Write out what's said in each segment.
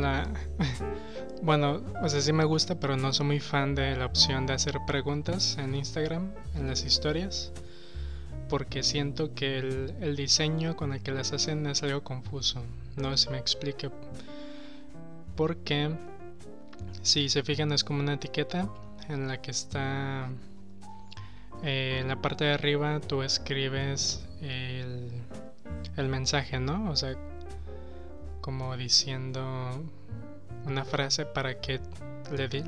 la... bueno, o sea, sí me gusta, pero no soy muy fan de la opción de hacer preguntas en Instagram, en las historias, porque siento que el, diseño con el que las hacen es algo confuso. No si me explique. Porque si se fijan es como una etiqueta en la que está eh, en la parte de arriba tú escribes el, el mensaje, ¿no? O sea, como diciendo una frase para que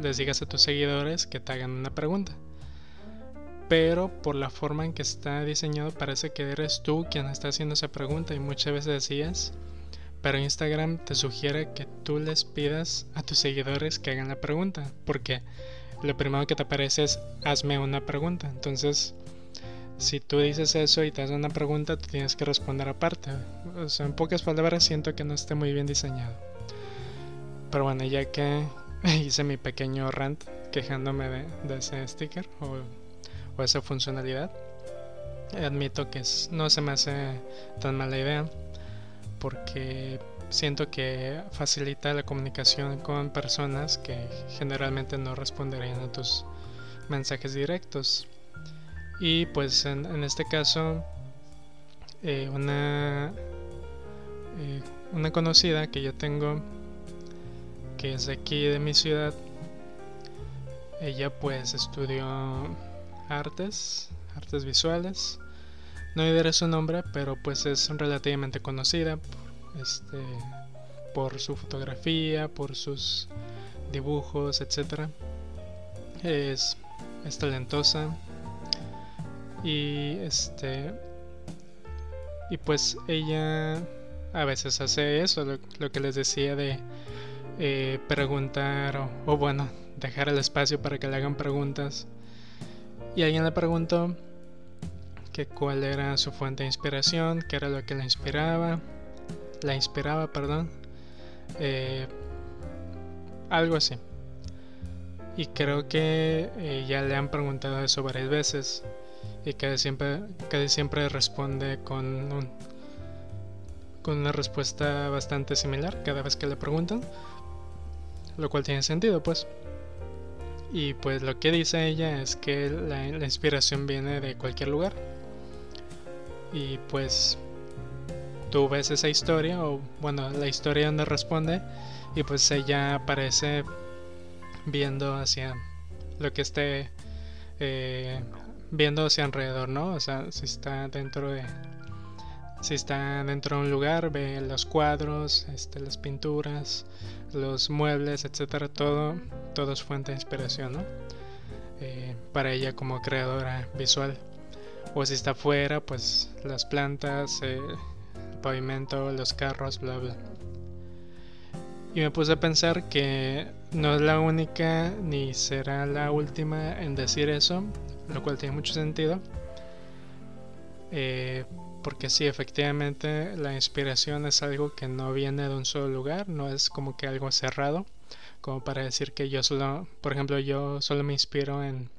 les digas a tus seguidores que te hagan una pregunta. Pero por la forma en que está diseñado parece que eres tú quien está haciendo esa pregunta y muchas veces decías, pero Instagram te sugiere que tú les pidas a tus seguidores que hagan la pregunta, porque lo primero que te aparece es hazme una pregunta. Entonces, si tú dices eso y te haces una pregunta, tú tienes que responder aparte. O sea, en pocas palabras siento que no esté muy bien diseñado. Pero bueno, ya que hice mi pequeño rant quejándome de, ese sticker o, esa funcionalidad, admito que no se me hace tan mala idea porque siento que facilita la comunicación con personas que generalmente no responderían a tus mensajes directos. Y pues en, este caso, eh, una, eh, una conocida que yo tengo, que es de aquí de mi ciudad, ella pues estudió artes, artes visuales. No diré su nombre, pero pues es relativamente conocida este, por su fotografía, por sus dibujos, etc. Es, es talentosa y este y pues ella a veces hace eso, lo, que les decía de eh, preguntar o, bueno, dejar el espacio para que le hagan preguntas. Y alguien le preguntó que cuál era su fuente de inspiración, qué era lo que le inspiraba la inspiraba, perdón. Eh, algo así. Y creo que eh, ya le han preguntado eso varias veces y casi siempre, siempre responde con, un, con una respuesta bastante similar cada vez que le preguntan, lo cual tiene sentido pues. Y pues lo que dice ella es que la inspiración viene de cualquier lugar. Y pues tú ves esa historia, o bueno, la historia donde responde, y pues ella aparece viendo hacia lo que esté eh, viendo hacia alrededor, ¿no? O sea, si está dentro de si está dentro de un lugar, ve los cuadros, este, las pinturas, los muebles, etcétera, todo, es fuente de inspiración, ¿no? Eh, para ella como creadora visual. O si está afuera, pues las plantas, eh, pavimento, los carros, bla bla. Y me puse a pensar que no es la única ni será la última en decir eso, lo cual tiene mucho sentido. Eh, porque sí, efectivamente la inspiración es algo que no viene de un solo lugar, no es como que algo cerrado, como para decir que yo solo, por ejemplo, yo solo me inspiro en,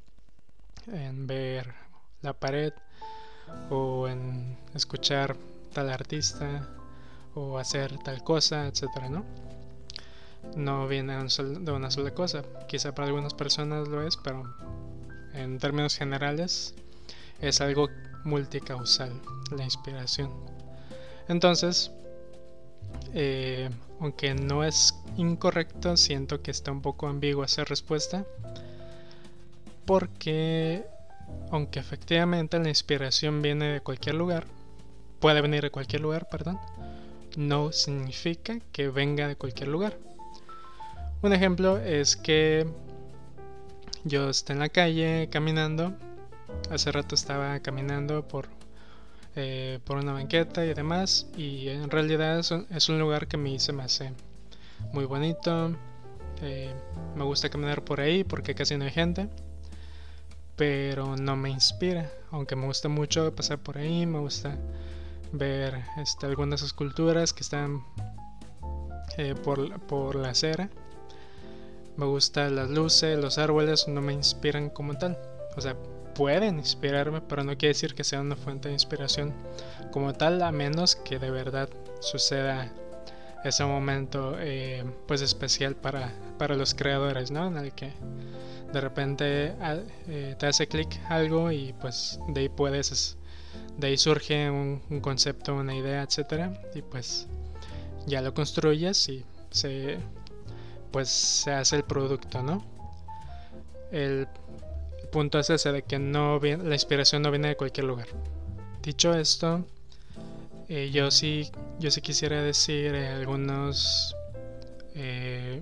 en ver la pared o en escuchar tal artista o hacer tal cosa, etcétera, ¿no? No viene de una sola cosa. Quizá para algunas personas lo es, pero en términos generales es algo multicausal la inspiración. Entonces, eh, aunque no es incorrecto, siento que está un poco ambiguo esa respuesta. Porque, aunque efectivamente la inspiración viene de cualquier lugar, puede venir de cualquier lugar, perdón, no significa que venga de cualquier lugar. Un ejemplo es que yo esté en la calle caminando, hace rato estaba caminando por, eh, por una banqueta y demás, y en realidad es un, lugar que a mí se me hace muy bonito, eh, me gusta caminar por ahí porque casi no hay gente pero no me inspira. Aunque me gusta mucho pasar por ahí, me gusta ver este, algunas esculturas que están eh, por, la acera. Me gustan las luces, los árboles, no me inspiran como tal. O sea, pueden inspirarme, pero no quiere decir que sea una fuente de inspiración como tal, a menos que de verdad suceda ese momento eh, pues especial para, para los creadores, ¿no? En el que de repente ah, eh, te hace clic algo y pues de ahí puedes, de ahí surge un, concepto, una idea, etcétera y pues ya lo construyes y se pues se hace el producto, ¿no? El, punto es ese de que no la inspiración no viene de cualquier lugar. Dicho esto, eh, yo sí yo sí quisiera decir eh, algunos eh,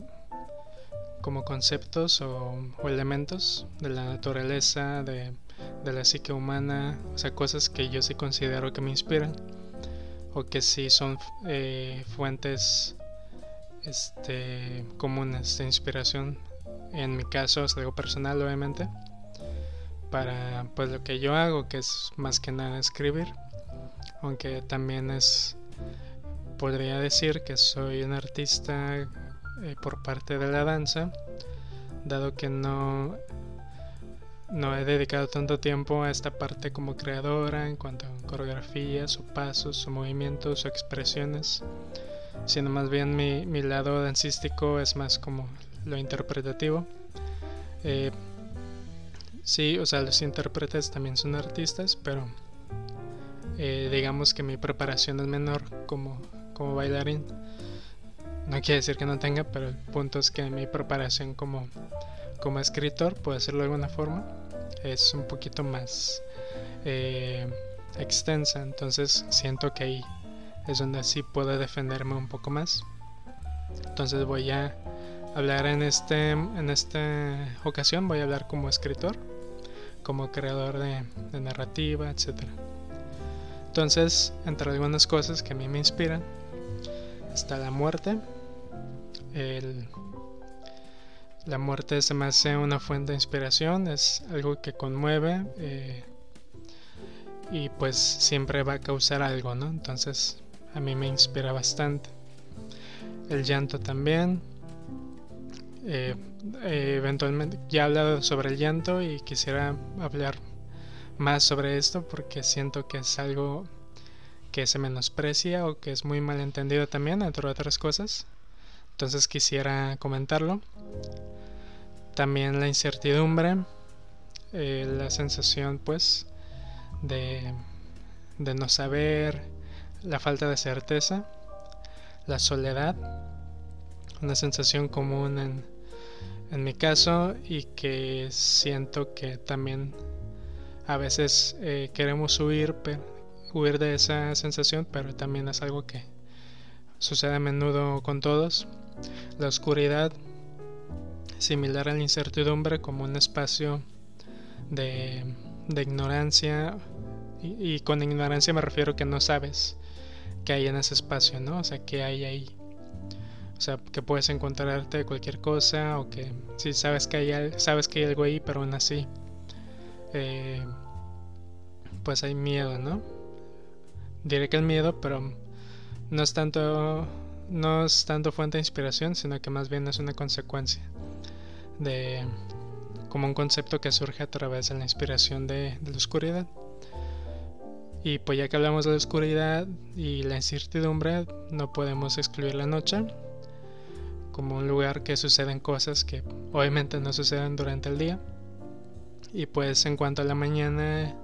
como conceptos o, elementos de la naturaleza, de, la psique humana, o sea, cosas que yo sí considero que me inspiran o que sí son fuentes este, comunes de inspiración. En mi caso es algo personal, obviamente, para pues lo que yo hago, que es más que nada escribir aunque también es podría decir que soy un artista eh, por parte de la danza dado que no no he dedicado tanto tiempo a esta parte como creadora en cuanto a coreografías o pasos o movimientos o expresiones sino más bien mi, mi lado dancístico es más como lo interpretativo eh, sí o sea los intérpretes también son artistas pero eh, digamos que mi preparación es menor como, como bailarín. No quiere decir que no tenga, pero el punto es que mi preparación como, como escritor, puedo decirlo de alguna forma, es un poquito más eh, extensa. Entonces siento que ahí es donde sí puedo defenderme un poco más. Entonces voy a hablar en este en esta ocasión voy a hablar como escritor, como creador de, narrativa, etcétera. Entonces, entre algunas cosas que a mí me inspiran, está la muerte. la muerte se me hace una fuente de inspiración, es algo que conmueve eh, y pues siempre va a causar algo, ¿no? Entonces, a mí me inspira bastante. El llanto también. Eh, eventualmente ya he hablado sobre el llanto y quisiera hablar más sobre esto porque siento que es algo que se menosprecia o que es muy mal entendido también, entre otras cosas. Entonces quisiera comentarlo. También la incertidumbre, eh, la sensación pues de no saber, la falta de certeza, la soledad, una sensación común en, en mi caso y que siento que también a veces eh, queremos huir, huir de esa sensación, pero también es algo que sucede a menudo con todos. La oscuridad, similar a la incertidumbre, como un espacio de, ignorancia, y, con ignorancia me refiero que no sabes qué hay en ese espacio, ¿no? O sea, qué hay ahí. O sea, que puedes encontrarte cualquier cosa o que si sabes que hay, sabes que hay algo ahí, pero aún así eh, pues hay miedo, ¿no? Diré que el miedo, pero no es tanto no es tanto fuente de inspiración, sino que más bien es una consecuencia de como un concepto que surge a través de la inspiración de la oscuridad. Y pues ya que hablamos de la oscuridad y la incertidumbre, no podemos excluir la noche como un lugar que suceden cosas que obviamente no suceden durante el día y pues en cuanto a la mañana,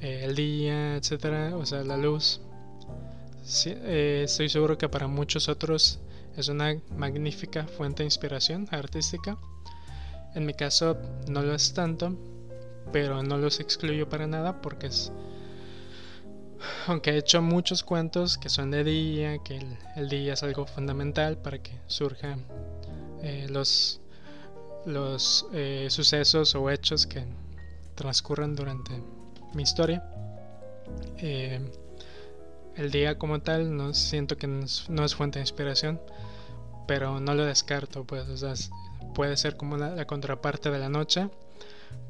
eh, el día, etcétera, o sea, la luz, eh, estoy seguro que para muchos otros es una magnífica fuente de inspiración artística. En mi caso no lo es tanto, pero no los excluyo para nada porque es aunque he hecho muchos cuentos que son de día, que el, día es algo fundamental para que surjan eh, los los eh, sucesos o hechos que transcurren durante mi historia. Eh, el día como tal no siento que no es, fuente de inspiración, pero no lo descarto, pues puede ser como la, contraparte de la noche,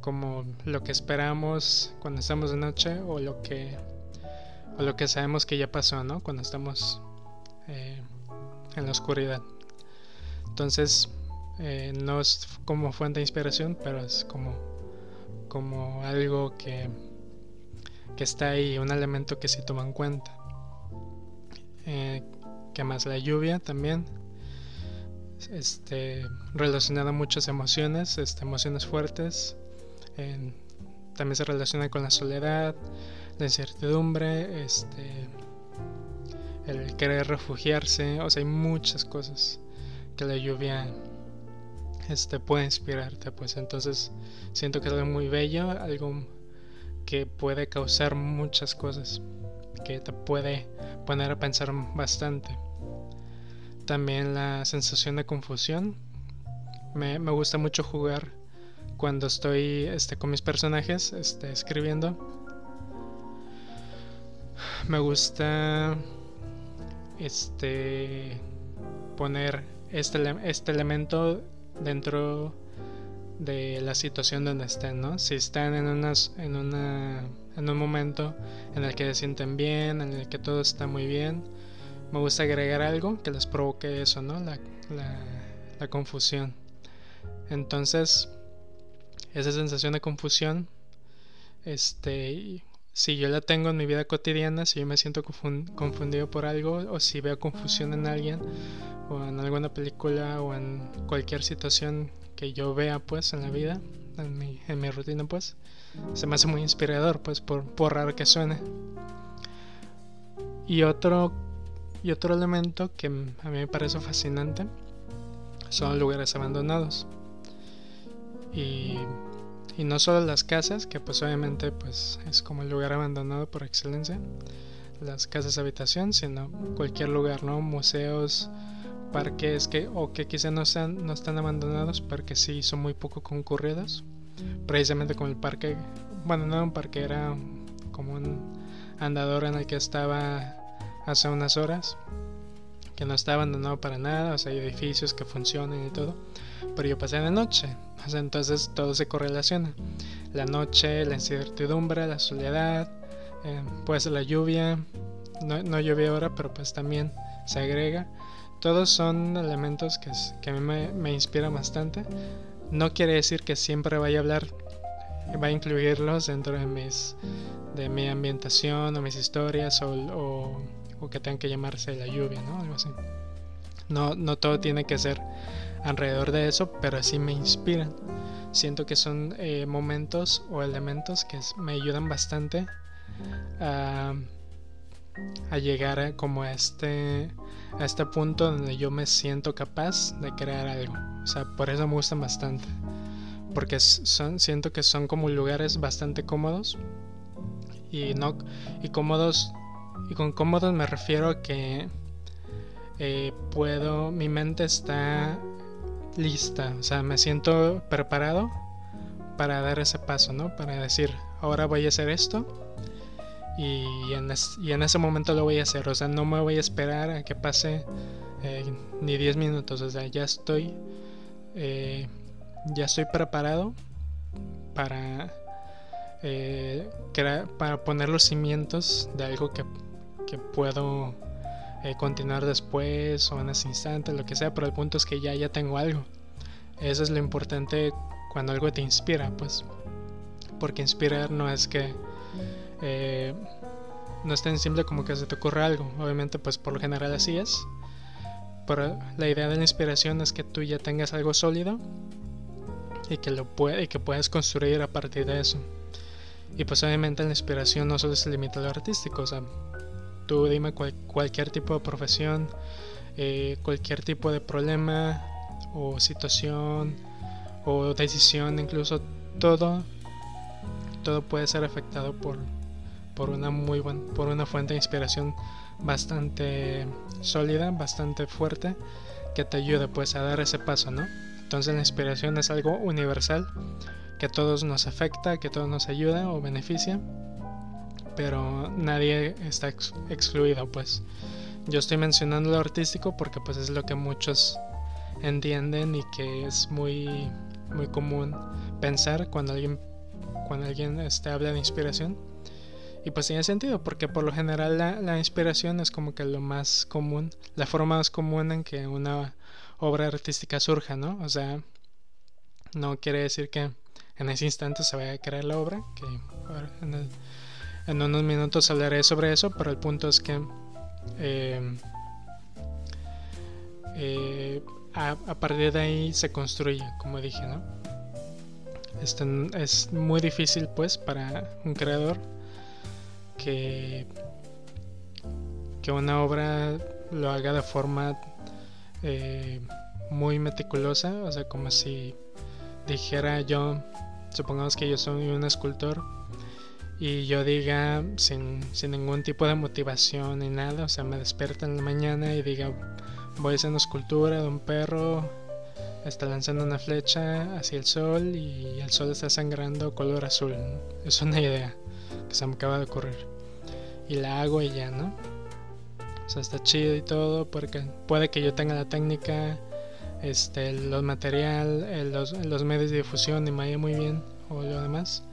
como lo que esperamos cuando estamos de noche o lo que o lo que sabemos que ya pasó, ¿no? Cuando estamos eh, en la oscuridad. Entonces, eh, no es como fuente de inspiración, pero es como, como algo que, que está ahí, un elemento que se toma en cuenta. Eh, ¿Qué más? La lluvia también. Este, relacionada a muchas emociones, este, emociones fuertes. también se relaciona con la soledad, la incertidumbre, este, el querer refugiarse. O sea, hay muchas cosas que la lluvia este, puede inspirarte. Pues entonces siento que es algo muy bello, algo que puede causar muchas cosas, que te puede poner a pensar bastante. También la sensación de confusión. Me, gusta mucho jugar cuando estoy este, con mis personajes este, escribiendo. Me gusta este poner este, este elemento dentro de la situación donde estén, ¿no? Si están en unas, en una, en un momento en el que se sienten bien, en el que todo está muy bien, me gusta agregar algo que les provoque eso, ¿no? La, la confusión. Entonces, esa sensación de confusión, este, si yo la tengo en mi vida cotidiana, si yo me siento confundido por algo o si veo confusión en alguien o en alguna película o en cualquier situación que yo vea pues en la vida, en mi, rutina pues, se me hace muy inspirador pues por, por raro que suene. Y otro, y otro elemento que a mí me parece fascinante son lugares abandonados. Y y no solo las casas, que pues obviamente pues es como el lugar abandonado por excelencia, las casas habitación, sino cualquier lugar, ¿no? Museos, parques que o que quizá no sean no están abandonados, porque sí son muy poco concurridos. Precisamente como el parque, bueno, no un parque, era como un andador en el que estaba hace unas horas, que no está abandonado para nada, o sea, hay edificios que funcionan y todo pero yo pasé de noche. Entonces todo se correlaciona. La noche, la incertidumbre, la soledad, ser la lluvia. No, no lluvia ahora, pero pues también se agrega. Todos son elementos que, que a mí me, me inspiran bastante. No quiere decir que siempre vaya a hablar, va a incluirlos dentro de mis de mi ambientación o mis historias o, o, o que tengan que llamarse la lluvia, ¿no? Algo así. No, no todo tiene que ser alrededor de eso, pero sí me inspiran. Siento que son eh, momentos o elementos que me ayudan bastante a, llegar a, como a este, a este punto donde yo me siento capaz de crear algo. O sea, por eso me gustan bastante. Porque son, siento que son como lugares bastante cómodos. Y no y cómodos. Y con cómodos me refiero a que eh, puedo. Mi mente está lista, o sea, me siento preparado para dar ese paso, ¿no? Para decir, ahora voy a hacer esto y en, ese momento lo voy a hacer, o sea, no me voy a esperar a que pase eh, ni 10 minutos, o sea, ya estoy, eh, ya estoy preparado para, eh, para poner los cimientos de algo que, que puedo eh, continuar después o en ese instante, lo que sea, pero el punto es que ya, ya tengo algo. Eso es lo importante cuando algo te inspira, pues. Porque inspirar no es que... Eh, no es tan simple como que se te ocurra algo. Obviamente, pues por lo general así es. Pero la idea de la inspiración es que tú ya tengas algo sólido y que lo y que puedas construir a partir de eso. Y pues obviamente la inspiración no solo se limita a lo artístico, o sea, Tú dime cualquier tipo de profesión, eh, cualquier tipo de problema o situación o decisión, incluso todo, todo puede ser afectado por, por una muy buena, por una fuente de inspiración bastante sólida, bastante fuerte, que te ayude pues a dar ese paso, ¿no? Entonces la inspiración es algo universal que a todos nos afecta, que a todos nos ayuda o beneficia pero nadie está excluido, pues. Yo estoy mencionando lo artístico porque pues es lo que muchos entienden y que es muy muy común pensar cuando alguien cuando alguien este, habla de inspiración. Y pues tiene sentido, porque por lo general la, la, inspiración es como que lo más común, la forma más común en que una obra artística surja, ¿no? O sea, no quiere decir que en ese instante se vaya a crear la obra, que en el, en unos minutos hablaré sobre eso, pero el punto es que eh, eh, a, partir de ahí se construye, como dije, ¿no? Este, es muy difícil pues para un creador que, que una obra lo haga de forma eh, muy meticulosa, o sea, como si dijera yo, supongamos que yo soy un escultor y yo diga sin, sin ningún tipo de motivación ni nada, o sea, me despierta en la mañana y diga, voy a hacer una escultura de un perro, está lanzando una flecha hacia el sol y el sol está sangrando color azul. Es una idea que se me acaba de ocurrir. Y la hago y ya, ¿no? O sea, está chido y todo porque puede que yo tenga la técnica, este, los material, los, los medios de difusión y me vaya muy bien o lo demás.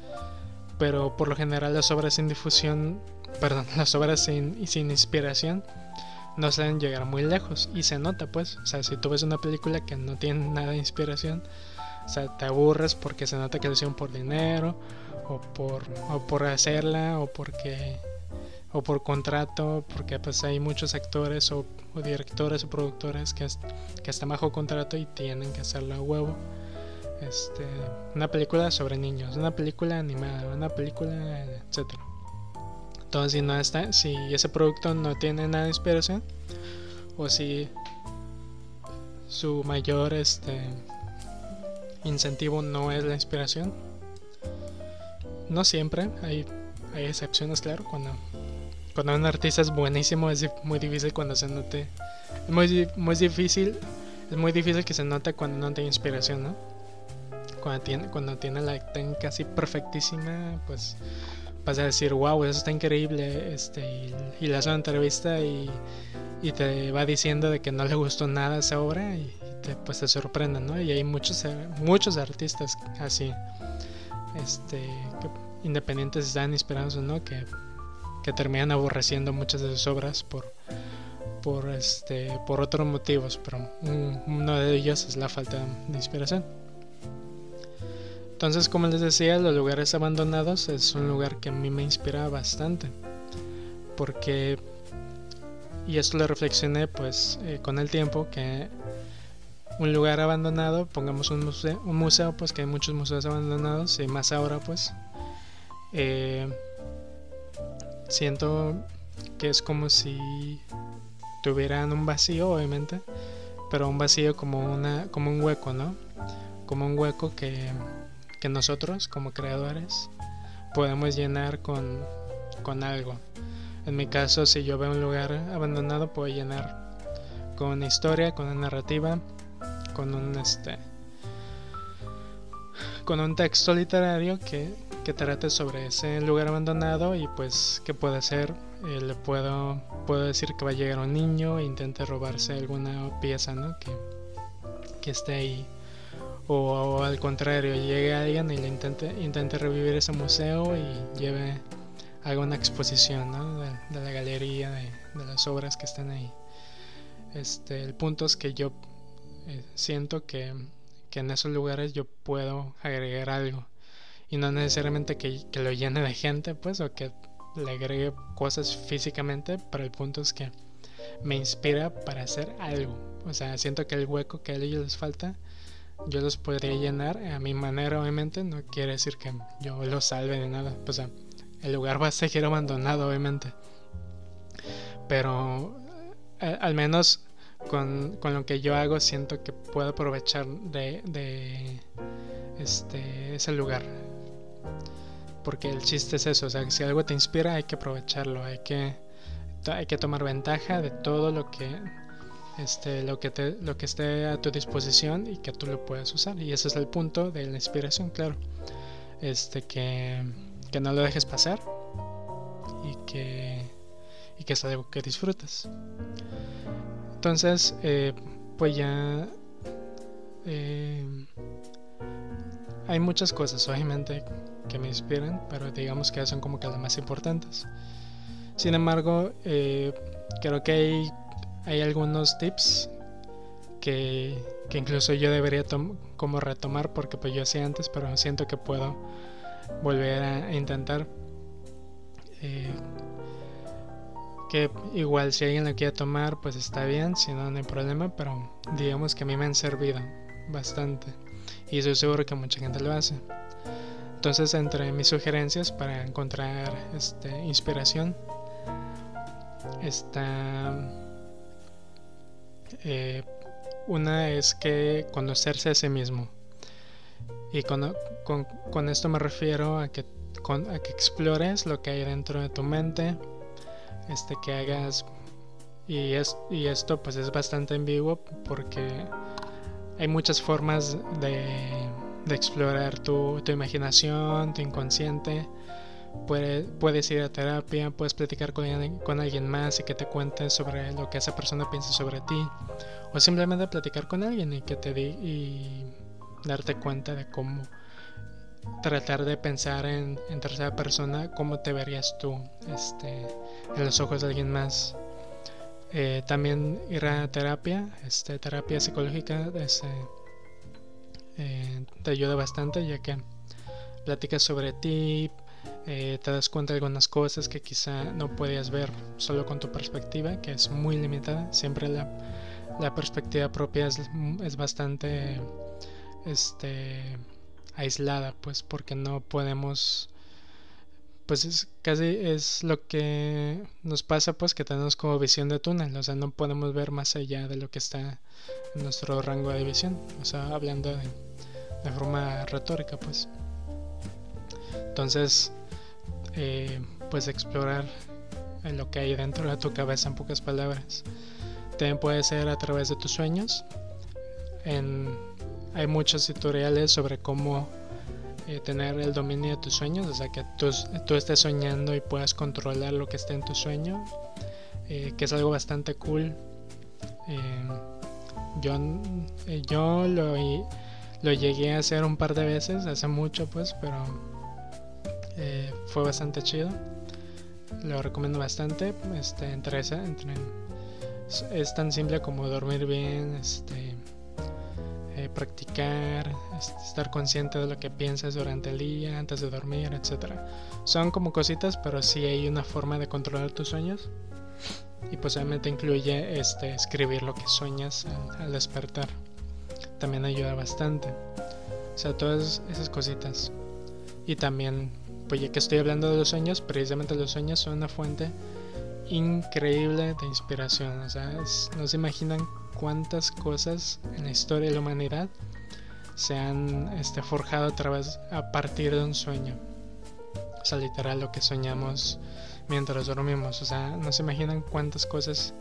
Pero por lo general las obras sin difusión, perdón, las obras sin, sin inspiración no saben llegar muy lejos y se nota pues, o sea, si tú ves una película que no tiene nada de inspiración, o sea, te aburres porque se nota que lo hicieron por dinero o por, hacerla o porque o por contrato, porque pues hay muchos actores o, directores o productores que están bajo contrato y tienen que hacerlo a huevo. Este, una película sobre niños, una película animada, una película, etcétera. Entonces, si no está, si ese producto no tiene nada de inspiración, o si su mayor este incentivo no es la inspiración, no siempre, hay, hay excepciones, claro, cuando cuando un artista es buenísimo es muy difícil cuando se note. Es muy, muy difícil, es muy difícil que se note cuando no tiene inspiración, ¿no? Cuando tiene, cuando tiene la técnica así perfectísima, pues vas a decir, wow, eso está increíble, este, y, y le hace una entrevista y, y, te va diciendo de que no le gustó nada esa obra y, te, pues te sorprende, ¿no? Y hay muchos, muchos artistas así, este, independientes están inspirados o no, que que terminan aborreciendo muchas de sus obras por, por, este, por otros motivos, pero uno de ellos es la falta de inspiración. Entonces, como les decía, los lugares abandonados es un lugar que a mí me inspira bastante, porque, y esto lo reflexioné pues eh, con el tiempo, que un lugar abandonado, pongamos un museo, un museo, pues que hay muchos museos abandonados, y más ahora pues, eh, siento que es como si tuvieran un vacío, obviamente, pero un vacío como, una, como un hueco, ¿no? Como un hueco que, que nosotros, como creadores, podemos llenar con, con algo. En mi caso, si yo veo un lugar abandonado, puedo llenar con una historia, con una narrativa, con un este con un texto literario que, que trate sobre ese lugar abandonado y pues que puede ser eh, le puedo puedo decir que va a llegar un niño e intente robarse alguna pieza ¿no? que, que esté ahí o, al contrario llegue alguien y le intente intente revivir ese museo y lleve alguna exposición ¿no? de, la galería de, las obras que están ahí este el punto es que yo eh, siento que, que en esos lugares yo puedo agregar algo y no necesariamente que, lo llene de gente, pues, o que le agregue cosas físicamente, pero el punto es que me inspira para hacer algo. O sea, siento que el hueco que a ellos les falta, yo los podría llenar a mi manera, obviamente. No quiere decir que yo los salve de nada. O sea, el lugar va a seguir abandonado, obviamente. Pero eh, al menos con, con, lo que yo hago, siento que puedo aprovechar de, de este, ese lugar porque el chiste es eso, o sea, si algo te inspira hay que aprovecharlo, hay que, hay que tomar ventaja de todo lo que, este, lo, que te, lo que esté a tu disposición y que tú lo puedas usar. Y ese es el punto de la inspiración, claro. Este, que, que no lo dejes pasar y que, y que es algo que disfrutas. Entonces, eh, pues ya... Eh, hay muchas cosas, obviamente, que me inspiran, pero digamos que son como que las más importantes. Sin embargo, eh, creo que hay, hay algunos tips que, que incluso yo debería como retomar porque pues yo hacía antes, pero siento que puedo volver a, intentar. Eh, que igual si alguien lo quiere tomar, pues está bien, si no, no hay problema, pero digamos que a mí me han servido bastante y estoy seguro que mucha gente lo hace. Entonces, entre mis sugerencias para encontrar este, inspiración está eh, una es que conocerse a sí mismo. Y con, con, esto me refiero a que, a que explores lo que hay dentro de tu mente, este, que hagas... Y, es, y esto pues es bastante ambiguo porque hay muchas formas de, de explorar tu, tu, imaginación, tu inconsciente. Puedes ir a terapia, puedes platicar con, con alguien más y que te cuente sobre lo que esa persona piensa sobre ti. O simplemente platicar con alguien y que te y darte cuenta de cómo tratar de pensar en, en, tercera persona cómo te verías tú este, en los ojos de alguien más. Eh, también ir a terapia, este, terapia psicológica este, eh, te ayuda bastante ya que platicas sobre ti, eh, te das cuenta de algunas cosas que quizá no podías ver solo con tu perspectiva, que es muy limitada. Siempre la, perspectiva propia es, bastante este, aislada, pues porque no podemos pues es casi es lo que nos pasa pues que tenemos como visión de túnel, o sea, no podemos ver más allá de lo que está nuestro rango de visión, o sea, hablando de forma retórica pues. Entonces, eh, pues explorar lo que hay dentro de tu cabeza en pocas palabras. También puede ser a través de tus sueños. En, hay muchos tutoriales sobre cómo eh, tener el dominio de tus sueños, o sea, que tú, tú, estés soñando y puedas controlar lo que está en tu sueño, eh, que es algo bastante cool. Eh, yo, yo lo, lo llegué a hacer un par de veces, hace mucho pues, pero fue bastante chido. Lo recomiendo bastante. Este, entre, es tan simple como dormir bien, este, eh, practicar, estar consciente de lo que piensas durante el día, antes de dormir, etc. Son como cositas, pero sí hay una forma de controlar tus sueños. Y posiblemente incluye este, escribir lo que sueñas al, despertar. También ayuda bastante. O sea, todas esas cositas. Y también, pues ya que estoy hablando de los sueños, precisamente los sueños son una fuente increíble de inspiración. O sea, no se imaginan cuántas cosas en la historia de la humanidad se han este, forjado a, través, a partir de un sueño. O sea, literal lo que soñamos mientras dormimos. O sea, no se imaginan cuántas cosas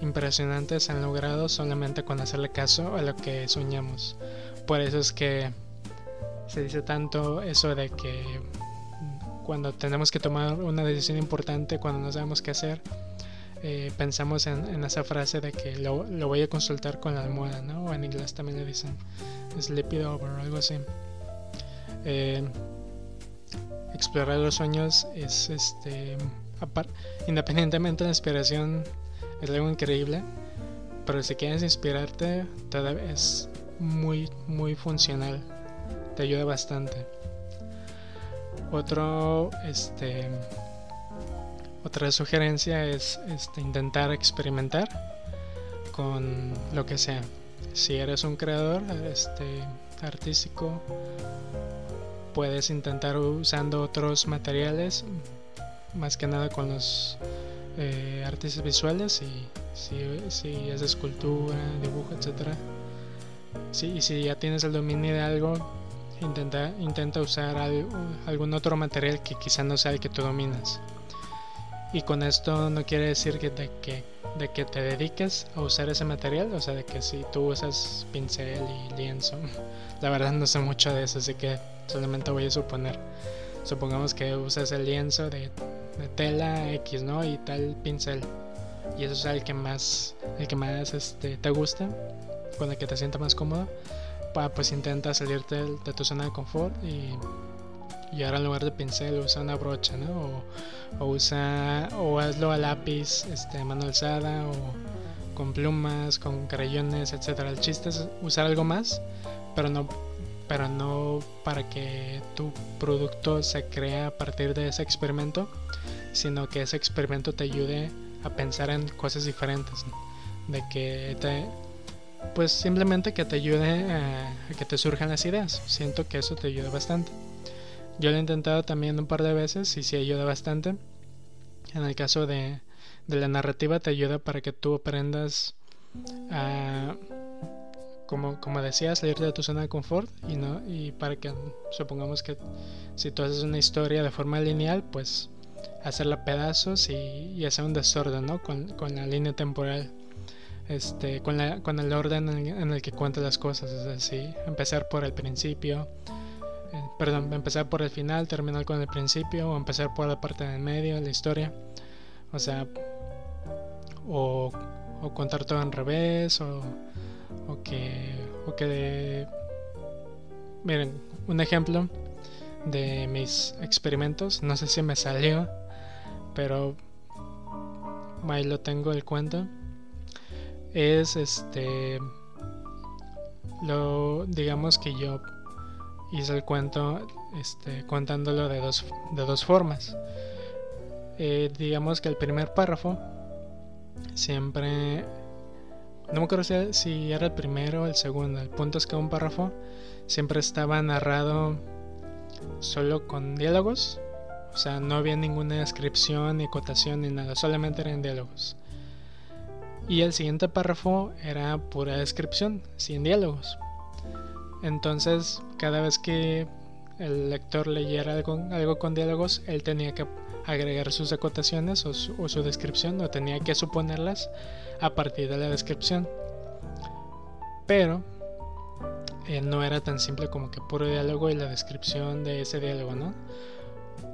impresionantes han logrado solamente con hacerle caso a lo que soñamos. Por eso es que se dice tanto eso de que cuando tenemos que tomar una decisión importante, cuando no sabemos qué hacer, eh, pensamos en, esa frase de que lo, voy a consultar con la almohada, ¿no? O en inglés también le dicen sleep it over o algo así. Eh, explorar los sueños es, este, independientemente de la inspiración, es algo increíble. Pero si quieres inspirarte, es muy, muy funcional. Te ayuda bastante. Este, otra sugerencia es este, intentar experimentar con lo que sea. Si eres un creador este, artístico, puedes intentar usando otros materiales, más que nada con los eh, artistas visuales, y, si, es escultura, dibujo, etc. y si ya tienes el dominio de algo, intenta, intenta usar algún otro material que quizá no sea el que tú dominas. Y con esto no quiere decir que te, que, de que te dediques a usar ese material, o sea, de que si tú usas pincel y lienzo, la verdad no sé mucho de eso, así que solamente voy a suponer. Supongamos que usas el lienzo de, tela X, ¿no? Y tal pincel. Y eso es el que más, el que más este, te gusta, con el que te sienta más cómodo. Pues intenta salirte de tu zona de confort y y ahora en lugar de pincel usa una brocha, ¿no? O, usa, o hazlo a lápiz, este, mano alzada, o con plumas, con crayones, etcétera. El chiste es usar algo más, pero no, pero no para que tu producto se crea a partir de ese experimento, sino que ese experimento te ayude a pensar en cosas diferentes, de que te, pues simplemente que te ayude a, que te surjan las ideas. Siento que eso te ayuda bastante. Yo lo he intentado también un par de veces y sí ayuda bastante. En el caso de, de la narrativa te ayuda para que tú aprendas a, como, como decía, salir de tu zona de confort y, no, y para que supongamos que si tú haces una historia de forma lineal, pues hacerla pedazos y, y hacer un desorden ¿no? con, con la línea temporal este, con, la, con el orden en, el que cuenta las cosas, es decir, empezar por el principio, eh, perdón, empezar por el final, terminar con el principio, o empezar por la parte del medio, la historia, o sea, o, contar todo en revés, o, que, o que, miren, un ejemplo de mis experimentos, no sé si me salió, pero ahí lo tengo el cuento es este lo digamos que yo hice el cuento este, contándolo de dos, de dos formas. Eh, digamos que el primer párrafo siempre no me acuerdo si era el primero o el segundo el punto es que un párrafo siempre estaba narrado solo con diálogos o sea no había ninguna descripción ni cotación ni nada solamente eran diálogos y el siguiente párrafo era pura descripción, sin diálogos. Entonces, cada vez que el lector leyera algo, con diálogos, él tenía que agregar sus acotaciones o su, descripción, o tenía que suponerlas a partir de la descripción. Pero eh, no era tan simple como que puro diálogo y la descripción de ese diálogo, ¿no?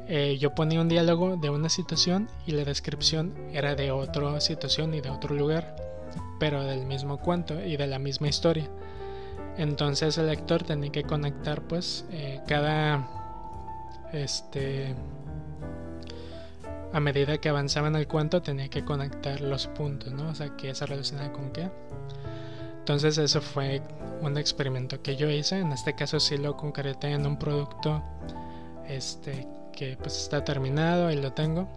Eh, yo ponía un diálogo de una situación y la descripción era de otra situación y de otro lugar, pero del mismo cuento y de la misma historia. Entonces el lector tenía que conectar pues eh, cada este a medida que avanzaba en el cuento tenía que conectar los puntos, ¿no? O sea, que se relaciona con qué. Entonces eso fue un experimento que yo hice. En este caso sí lo concreté en un producto este que pues está terminado y lo tengo.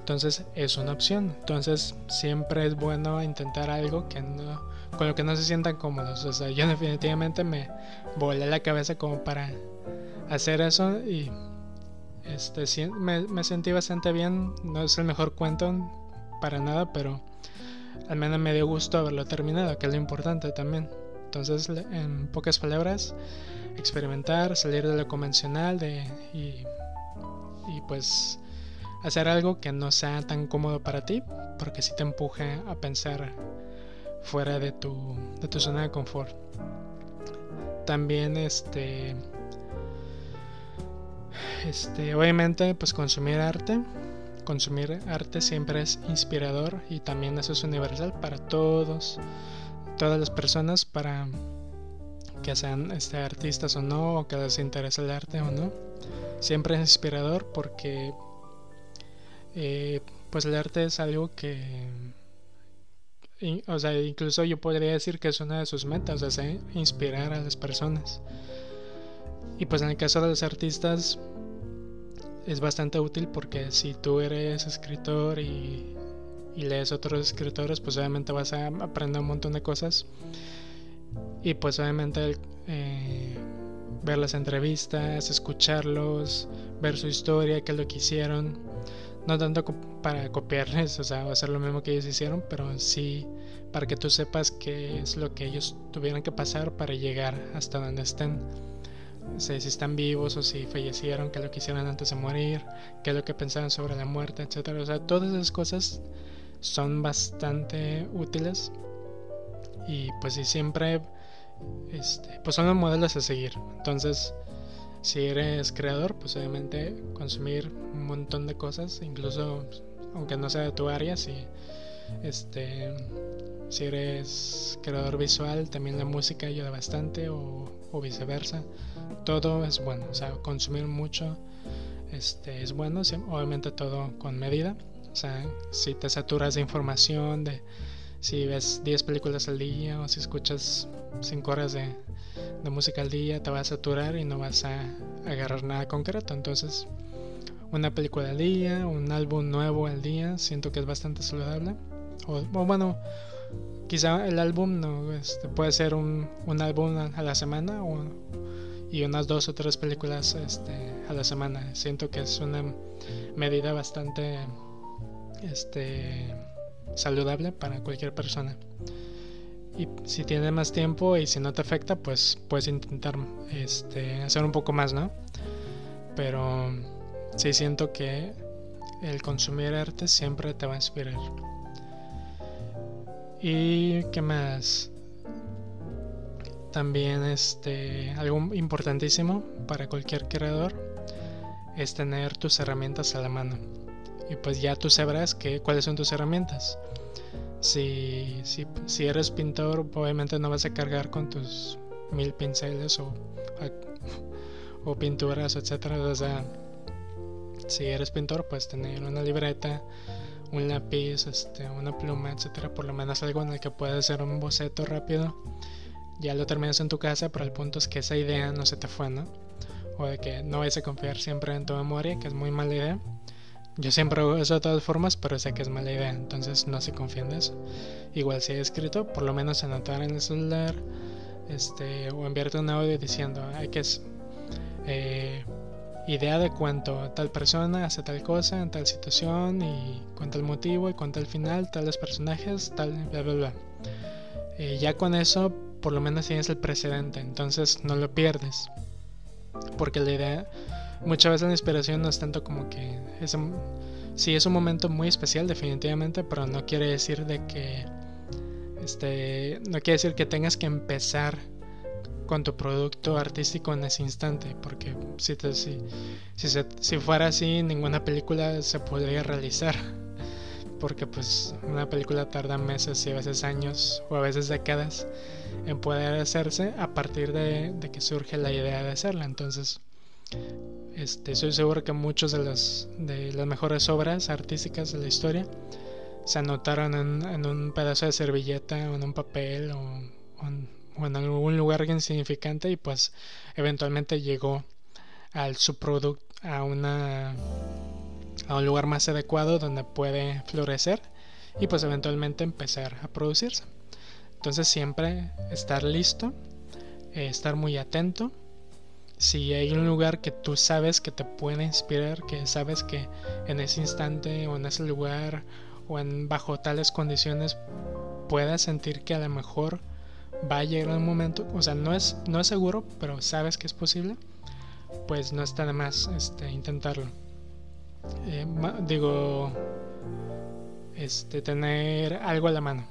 Entonces es una opción. Entonces siempre es bueno intentar algo que no, con lo que no se sientan cómodos. O sea, yo definitivamente me volé la cabeza como para hacer eso y este me, sentí bastante bien. No es el mejor cuento para nada, pero al menos me dio gusto haberlo terminado, que es lo importante también. Entonces, en pocas palabras, experimentar, salir de lo convencional de, y y pues hacer algo que no sea tan cómodo para ti, porque si te empuja a pensar fuera de tu, de tu zona de confort. También este este obviamente pues consumir arte consumir arte siempre es inspirador y también eso es universal para todos todas las personas para que sean este, artistas o no o que les interese el arte o no siempre es inspirador porque eh, pues el arte es algo que o sea incluso yo podría decir que es una de sus metas es inspirar a las personas. Y pues en el caso de los artistas es bastante útil porque si tú eres escritor y, y lees otros escritores pues obviamente vas a aprender un montón de cosas. Y pues obviamente eh, ver las entrevistas, escucharlos, ver su historia, qué es lo que hicieron. No tanto para copiarles, o sea, hacer lo mismo que ellos hicieron, pero sí para que tú sepas qué es lo que ellos tuvieron que pasar para llegar hasta donde estén. O sea, si están vivos o si fallecieron, qué es lo que hicieron antes de morir, qué es lo que pensaban sobre la muerte, etc. O sea, todas esas cosas son bastante útiles. Y pues si siempre este, pues son los modelos a seguir. Entonces, si eres creador, pues obviamente consumir un montón de cosas, incluso aunque no sea de tu área, si este si eres creador visual, también la música ayuda bastante o, viceversa. Todo es bueno, o sea, consumir mucho este es bueno, obviamente todo con medida. O sea, si te saturas de información, de si ves 10 películas al día o si escuchas 5 horas de, música al día, te vas a saturar y no vas a agarrar nada concreto. Entonces, una película al día, un álbum nuevo al día, siento que es bastante saludable. O, bueno, quizá el álbum no este, puede ser un, un, álbum a la semana y unas dos o tres películas este, a la semana. Siento que es una medida bastante este, saludable para cualquier persona. Y si tienes más tiempo y si no te afecta, pues puedes intentar este, hacer un poco más, ¿no? Pero sí siento que el consumir arte siempre te va a inspirar. ¿Y qué más? También este, algo importantísimo para cualquier creador es tener tus herramientas a la mano. Y pues ya tú sabrás que, cuáles son tus herramientas. Si, si, si eres pintor, obviamente no vas a cargar con tus mil pinceles o, o pinturas, etcétera. O sea, si eres pintor, puedes tener una libreta, un lápiz, este, una pluma, etcétera. Por lo menos algo en el que puedes hacer un boceto rápido. Ya lo terminas en tu casa, pero el punto es que esa idea no se te fue, ¿no? O de que no vayas a confiar siempre en tu memoria, que es muy mala idea. Yo siempre hago eso de todas formas, pero sé que es mala idea, entonces no se confíen de eso. Igual si he escrito, por lo menos anotar en el celular, este, o enviarte un audio diciendo, hay que es eh, idea de cuánto tal persona hace tal cosa en tal situación y cuánto el motivo y cuánto el final, tales personajes, tal, bla, bla, bla. Eh, ya con eso, por lo menos tienes el precedente, entonces no lo pierdes. Porque la idea muchas veces la inspiración no es tanto como que es sí es un momento muy especial definitivamente pero no quiere decir de que este no quiere decir que tengas que empezar con tu producto artístico en ese instante porque si si, si, si fuera así ninguna película se podría realizar porque pues una película tarda meses y a veces años o a veces décadas en poder hacerse a partir de, de que surge la idea de hacerla. Entonces este, estoy seguro que muchas de las, mejores obras artísticas de la historia se anotaron en, un pedazo de servilleta o en un papel o, en, algún lugar insignificante y pues eventualmente llegó al subproducto a a un lugar más adecuado donde puede florecer y pues eventualmente empezar a producirse. Entonces siempre estar listo, eh, estar muy atento si hay un lugar que tú sabes que te puede inspirar, que sabes que en ese instante o en ese lugar o en bajo tales condiciones puedas sentir que a lo mejor va a llegar un momento, o sea, no es, no es seguro, pero sabes que es posible, pues no está de más este, intentarlo. Eh, digo, este, tener algo a la mano.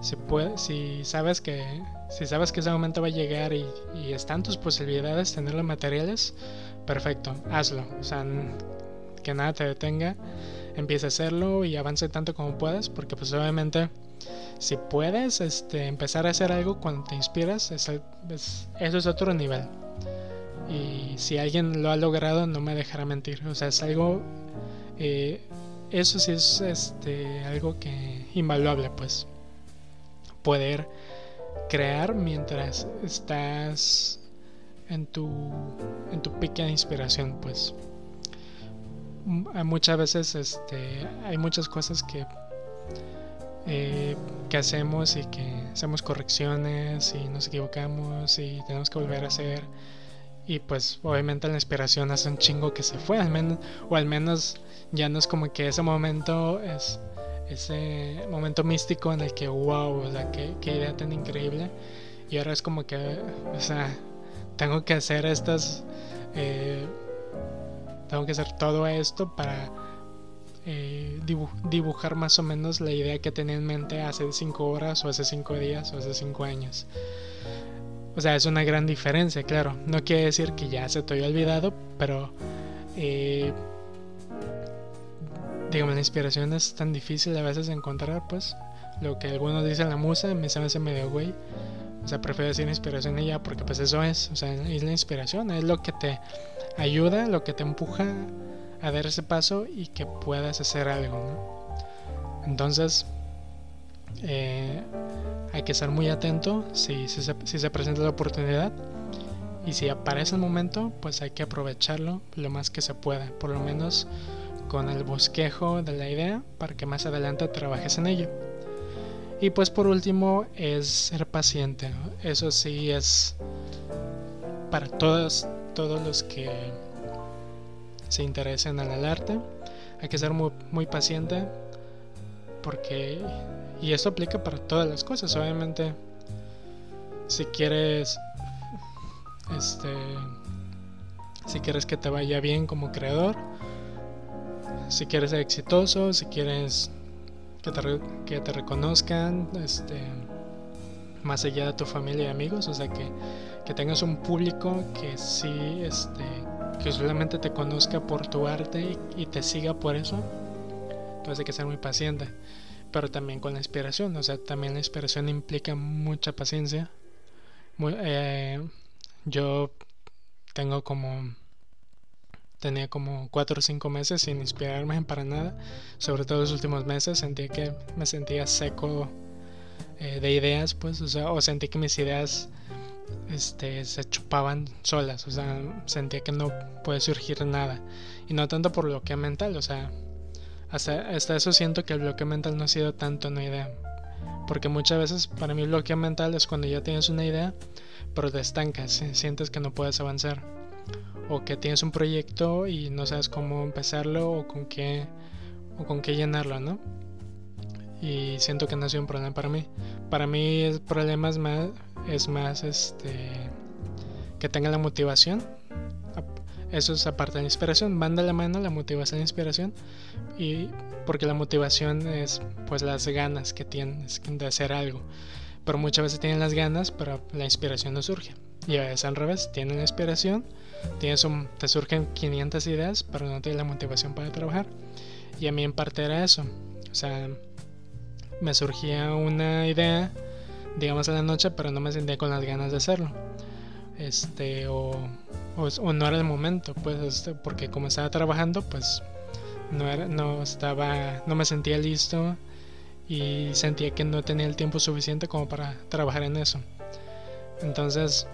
Si, sabes que si sabes que ese momento va a llegar y, están tus posibilidades, tener los materiales, perfecto, hazlo. O sea, que nada te detenga, empieza a hacerlo y avance tanto como puedas, porque pues obviamente si puedes este, empezar a hacer algo cuando te inspiras, es, eso es otro nivel. Y si alguien lo ha logrado, no me dejará mentir. O sea, es algo... Eh, eso sí es este, algo que invaluable, pues. Poder crear mientras estás en tu, en tu pique de inspiración, pues. Muchas veces este, hay muchas cosas que, eh, que hacemos y que hacemos correcciones y nos equivocamos y tenemos que volver a hacer. Y pues obviamente la inspiración hace un chingo que se fue, al menos, o al menos ya no es como que ese momento es ese momento místico en el que, wow, o sea, qué, idea tan increíble. Y ahora es como que, o sea, tengo que hacer estas, eh, tengo que hacer todo esto para eh, dibujar más o menos la idea que tenía en mente hace cinco horas o hace cinco días o hace cinco años. O sea, es una gran diferencia, claro. No quiere decir que ya se te haya olvidado, pero eh, digamos, la inspiración es tan difícil a veces encontrar, pues, lo que algunos dicen la musa, me se me hace medio güey. O sea, prefiero decir inspiración ella porque pues eso es, o sea, es la inspiración, es lo que te ayuda, lo que te empuja a dar ese paso y que puedas hacer algo, ¿no? Entonces, eh, hay que estar muy atento si, si, se, si se presenta la oportunidad y si aparece el momento, pues hay que aprovecharlo lo más que se pueda, por lo menos con el bosquejo de la idea para que más adelante trabajes en ello. Y pues por último es ser paciente. Eso sí es para todos, todos los que se interesen en el arte. Hay que ser muy, muy paciente porque... Y eso aplica para todas las cosas. Obviamente, si quieres... Este... Si quieres que te vaya bien como creador, si quieres ser exitoso, si quieres que te, que te reconozcan, este, más allá de tu familia y amigos, o sea, que, tengas un público que sí, este, que solamente te conozca por tu arte y, te siga por eso, entonces hay que ser muy paciente, pero también con la inspiración, o sea, también la inspiración implica mucha paciencia. Eh, yo tengo como tenía como cuatro o cinco meses sin inspirarme para nada. Sobre todo los últimos meses sentí que me sentía seco eh, de ideas, pues, o sea, o sentí que mis ideas este, se chupaban solas, o sea, sentía que no puede surgir nada. Y no tanto por bloqueo mental, o sea, hasta, hasta eso siento que el bloqueo mental no ha sido tanto una idea. Porque muchas veces para mí bloqueo mental es cuando ya tienes una idea, pero te estancas, sientes que no puedes avanzar o que tienes un proyecto y no sabes cómo empezarlo o con qué o con qué llenarlo, ¿no? Y siento que no ha sido un problema para mí. Para mí el problema es más, es más este que tenga la motivación. Eso es aparte de la inspiración, van de la mano la motivación la inspiración y porque la motivación es pues las ganas que tienes de hacer algo. Pero muchas veces tienen las ganas, pero la inspiración no surge. Y a veces al revés, tienen la inspiración, tienes un, te surgen 500 ideas, pero no tienes la motivación para trabajar. Y a mí en parte era eso. O sea, me surgía una idea, digamos a la noche, pero no me sentía con las ganas de hacerlo. Este, o, o, no era el momento, pues, este, porque como estaba trabajando, pues no, era, no estaba, no me sentía listo y sentía que no tenía el tiempo suficiente como para trabajar en eso. Entonces,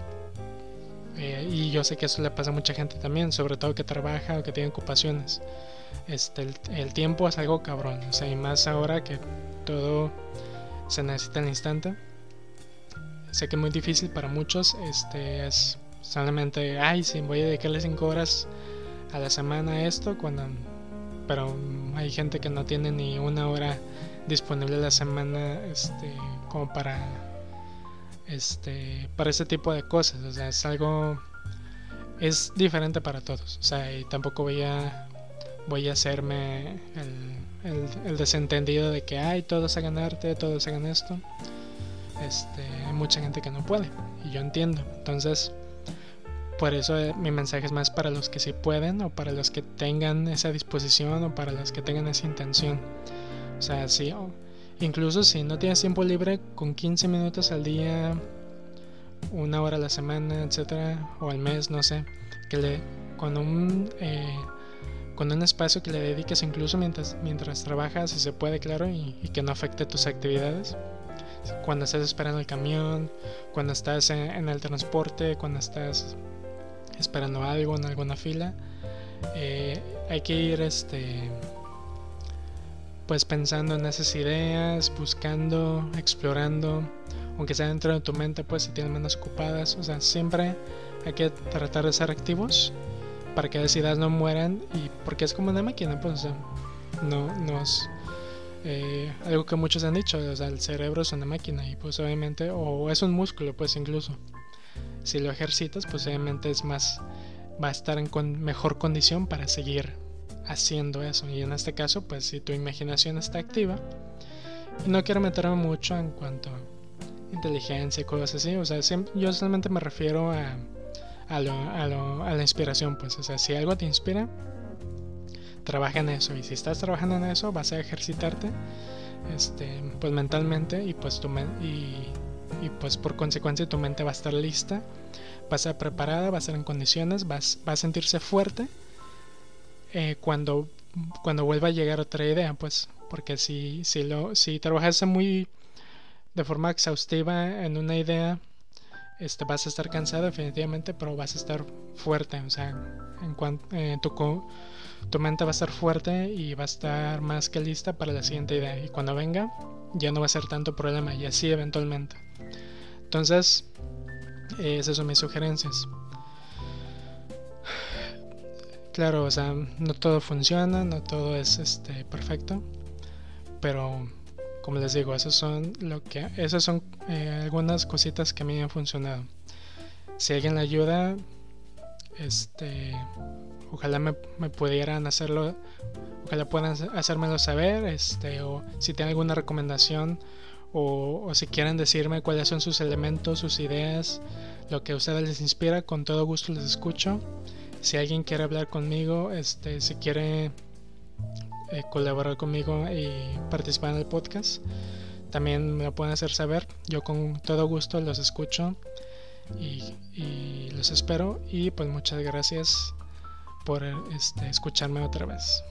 eh, y yo sé que eso le pasa a mucha gente también, sobre todo que trabaja o que tiene ocupaciones. Este, el, tiempo es algo cabrón, o sea, y más ahora que todo se necesita al instante. Sé que es muy difícil para muchos, este, es solamente, ay, sí, voy a dedicarle 5 horas a la semana a esto, cuando, pero hay gente que no tiene ni una hora disponible a la semana, este, como para este, para ese tipo de cosas. O sea, es algo, es diferente para todos. O sea, y tampoco voy a, voy a hacerme el, desentendido de que, hay todos hagan arte, todos hagan esto. Este, hay mucha gente que no puede, y yo entiendo. Entonces, por eso eh, mi mensaje es más para los que sí pueden, o para los que tengan esa disposición, o para los que tengan esa intención. O sea, sí, Incluso si no tienes tiempo libre, con 15 minutos al día, una hora a la semana, etcétera, o al mes, no sé, que le con un eh, con un espacio que le dediques incluso mientras mientras trabajas, si se puede, claro, y, que no afecte tus actividades. Cuando estás esperando el camión, cuando estás en, el transporte, cuando estás esperando algo en alguna fila, eh, hay que ir este pues pensando en esas ideas, buscando, explorando, aunque sea dentro de tu mente, pues si tienes menos ocupadas, o sea, siempre hay que tratar de ser activos para que las ideas no mueran y porque es como una máquina, pues, o sea, no, nos eh, algo que muchos han dicho, o sea, el cerebro es una máquina y pues obviamente, o es un músculo, pues incluso, si lo ejercitas, pues obviamente es más, va a estar en con mejor condición para seguir haciendo eso. Y en este caso, pues si tu imaginación está activa, y no quiero meterme mucho en cuanto a inteligencia y cosas así, o sea, yo solamente me refiero a, a, lo, a, lo, a la inspiración, pues, o sea, si algo te inspira, trabaja en eso. Y si estás trabajando en eso, vas a ejercitarte, este, pues mentalmente, y pues tu y, y pues por consecuencia tu mente va a estar lista, va a estar preparada, va a estar en condiciones, vas, va a sentirse fuerte eh, cuando, cuando vuelva a llegar otra idea, pues, porque si, si, lo, si trabajas muy de forma exhaustiva en una idea, este, vas a estar cansado definitivamente, pero vas a estar fuerte, o sea, en cuanto eh, tu, tu mente va a estar fuerte y va a estar más que lista para la siguiente idea. Y cuando venga, ya no va a ser tanto problema y así eventualmente. Entonces, esas son mis sugerencias. Claro, o sea, no todo funciona, no todo es este perfecto, pero como les digo, esas son lo que esas son eh, algunas cositas que a mí me han funcionado. Si alguien le ayuda, este ojalá me, pudieran hacerlo, ojalá puedan hacérmelo saber, este, o si tienen alguna recomendación, o, si quieren decirme cuáles son sus elementos, sus ideas, lo que a ustedes les inspira, con todo gusto les escucho. Si alguien quiere hablar conmigo, este, si quiere eh, colaborar conmigo y participar en el podcast, también me lo pueden hacer saber. Yo con todo gusto los escucho y, los espero. Y pues muchas gracias por este, escucharme otra vez.